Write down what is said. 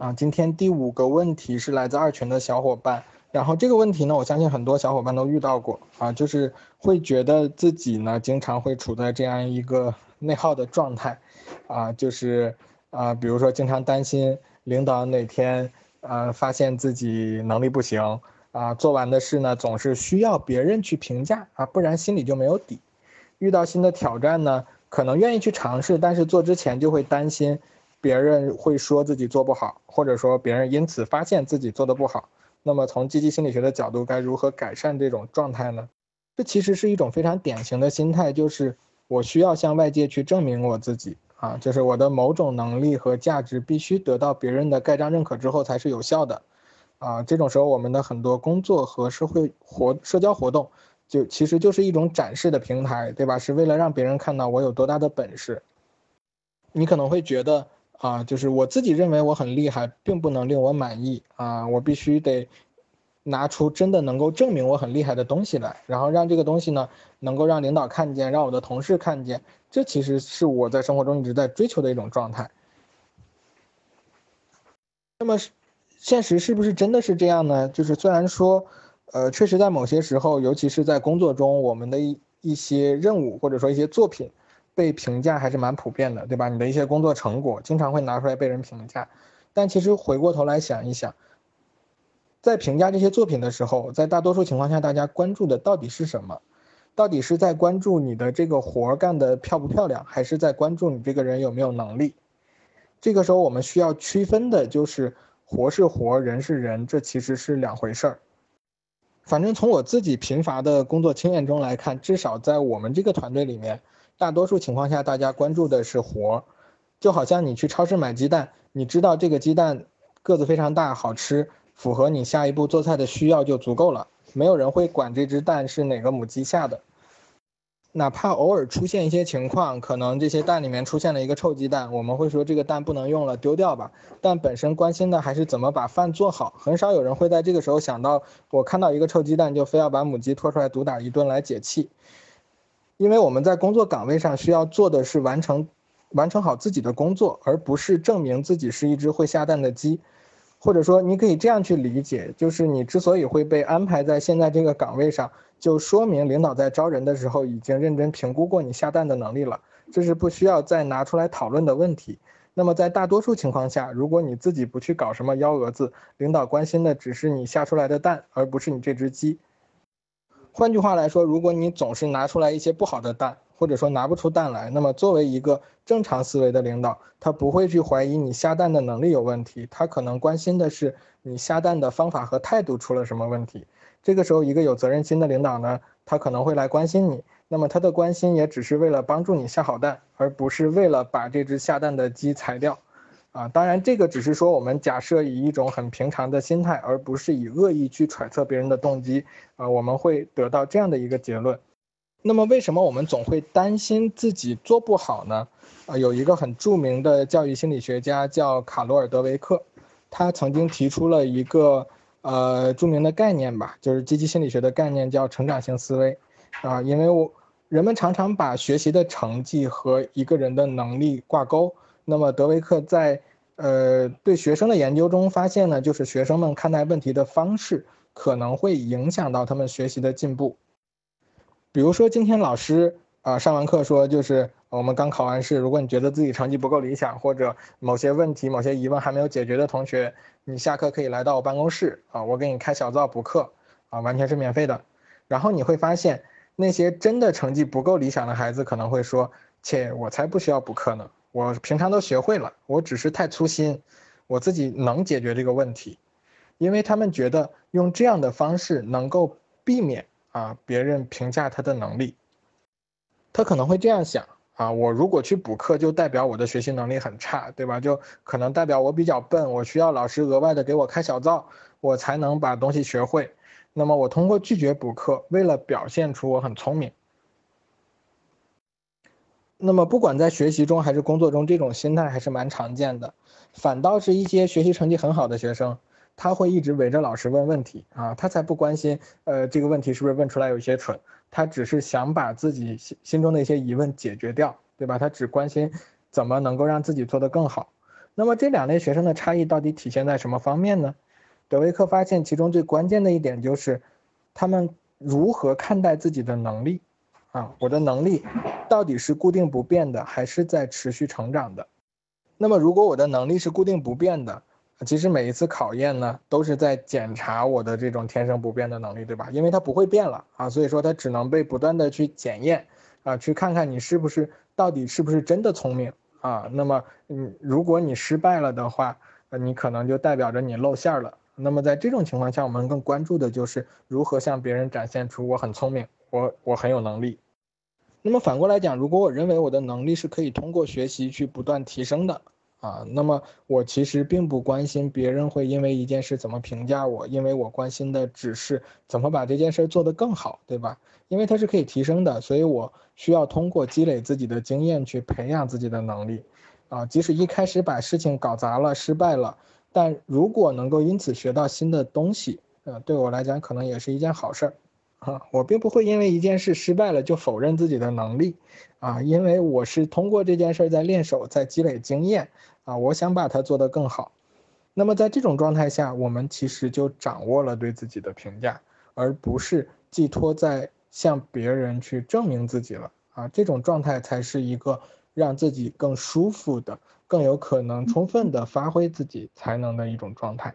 啊，今天第五个问题是来自二群的小伙伴，然后这个问题呢，我相信很多小伙伴都遇到过。啊，就是会觉得自己呢经常会处在这样一个内耗的状态，啊，就是啊，比如说经常担心领导哪天呃发现自己能力不行。啊，做完的事呢总是需要别人去评价啊，不然心里就没有底，遇到新的挑战呢，可能愿意去尝试，但是做之前就会担心。别人会说自己做不好，或者说别人因此发现自己做的不好。那么从积极心理学的角度，该如何改善这种状态呢？这其实是一种非常典型的心态，就是我需要向外界去证明我自己啊，就是我的某种能力和价值必须得到别人的盖章认可之后才是有效的啊。这种时候，我们的很多工作和社会活社交活动，就其实就是一种展示的平台，对吧？是为了让别人看到我有多大的本事。你可能会觉得。啊，就是我自己认为我很厉害，并不能令我满意啊！我必须得拿出真的能够证明我很厉害的东西来，然后让这个东西呢，能够让领导看见，让我的同事看见。这其实是我在生活中一直在追求的一种状态。那么，现实是不是真的是这样呢？就是虽然说，呃，确实在某些时候，尤其是在工作中，我们的一一些任务或者说一些作品。被评价还是蛮普遍的，对吧？你的一些工作成果经常会拿出来被人评价，但其实回过头来想一想，在评价这些作品的时候，在大多数情况下，大家关注的到底是什么？到底是在关注你的这个活干得漂不漂亮，还是在关注你这个人有没有能力？这个时候我们需要区分的就是活是活，人是人，这其实是两回事儿。反正从我自己贫乏的工作经验中来看，至少在我们这个团队里面。大多数情况下，大家关注的是活儿，就好像你去超市买鸡蛋，你知道这个鸡蛋个子非常大，好吃，符合你下一步做菜的需要就足够了。没有人会管这只蛋是哪个母鸡下的，哪怕偶尔出现一些情况，可能这些蛋里面出现了一个臭鸡蛋，我们会说这个蛋不能用了，丢掉吧。但本身关心的还是怎么把饭做好。很少有人会在这个时候想到，我看到一个臭鸡蛋就非要把母鸡拖出来毒打一顿来解气。因为我们在工作岗位上需要做的是完成，完成好自己的工作，而不是证明自己是一只会下蛋的鸡，或者说你可以这样去理解，就是你之所以会被安排在现在这个岗位上，就说明领导在招人的时候已经认真评估过你下蛋的能力了，这是不需要再拿出来讨论的问题。那么在大多数情况下，如果你自己不去搞什么幺蛾子，领导关心的只是你下出来的蛋，而不是你这只鸡。换句话来说，如果你总是拿出来一些不好的蛋，或者说拿不出蛋来，那么作为一个正常思维的领导，他不会去怀疑你下蛋的能力有问题，他可能关心的是你下蛋的方法和态度出了什么问题。这个时候，一个有责任心的领导呢，他可能会来关心你，那么他的关心也只是为了帮助你下好蛋，而不是为了把这只下蛋的鸡裁掉。啊，当然，这个只是说我们假设以一种很平常的心态，而不是以恶意去揣测别人的动机，啊，我们会得到这样的一个结论。那么，为什么我们总会担心自己做不好呢？啊，有一个很著名的教育心理学家叫卡罗尔·德维克，他曾经提出了一个呃著名的概念吧，就是积极心理学的概念，叫成长性思维。啊，因为我人们常常把学习的成绩和一个人的能力挂钩。那么德维克在呃对学生的研究中发现呢，就是学生们看待问题的方式可能会影响到他们学习的进步。比如说今天老师啊上完课说，就是我们刚考完试，如果你觉得自己成绩不够理想，或者某些问题、某些疑问还没有解决的同学，你下课可以来到我办公室啊，我给你开小灶补课啊，完全是免费的。然后你会发现，那些真的成绩不够理想的孩子可能会说，切，我才不需要补课呢。我平常都学会了，我只是太粗心，我自己能解决这个问题，因为他们觉得用这样的方式能够避免啊别人评价他的能力。他可能会这样想啊，我如果去补课，就代表我的学习能力很差，对吧？就可能代表我比较笨，我需要老师额外的给我开小灶，我才能把东西学会。那么我通过拒绝补课，为了表现出我很聪明。那么，不管在学习中还是工作中，这种心态还是蛮常见的。反倒是一些学习成绩很好的学生，他会一直围着老师问问题啊，他才不关心，呃，这个问题是不是问出来有些蠢，他只是想把自己心心中的一些疑问解决掉，对吧？他只关心怎么能够让自己做得更好。那么这两类学生的差异到底体现在什么方面呢？德维克发现其中最关键的一点就是，他们如何看待自己的能力。啊，我的能力到底是固定不变的，还是在持续成长的？那么如果我的能力是固定不变的，其实每一次考验呢，都是在检查我的这种天生不变的能力，对吧？因为它不会变了啊，所以说它只能被不断的去检验啊，去看看你是不是到底是不是真的聪明啊。那么，嗯，如果你失败了的话，呃，你可能就代表着你露馅了。那么在这种情况下，我们更关注的就是如何向别人展现出我很聪明。我我很有能力，那么反过来讲，如果我认为我的能力是可以通过学习去不断提升的啊，那么我其实并不关心别人会因为一件事怎么评价我，因为我关心的只是怎么把这件事做得更好，对吧？因为它是可以提升的，所以我需要通过积累自己的经验去培养自己的能力啊，即使一开始把事情搞砸了、失败了，但如果能够因此学到新的东西，呃，对我来讲可能也是一件好事儿。啊，我并不会因为一件事失败了就否认自己的能力，啊，因为我是通过这件事在练手，在积累经验，啊，我想把它做得更好。那么在这种状态下，我们其实就掌握了对自己的评价，而不是寄托在向别人去证明自己了。啊，这种状态才是一个让自己更舒服的、更有可能充分的发挥自己才能的一种状态。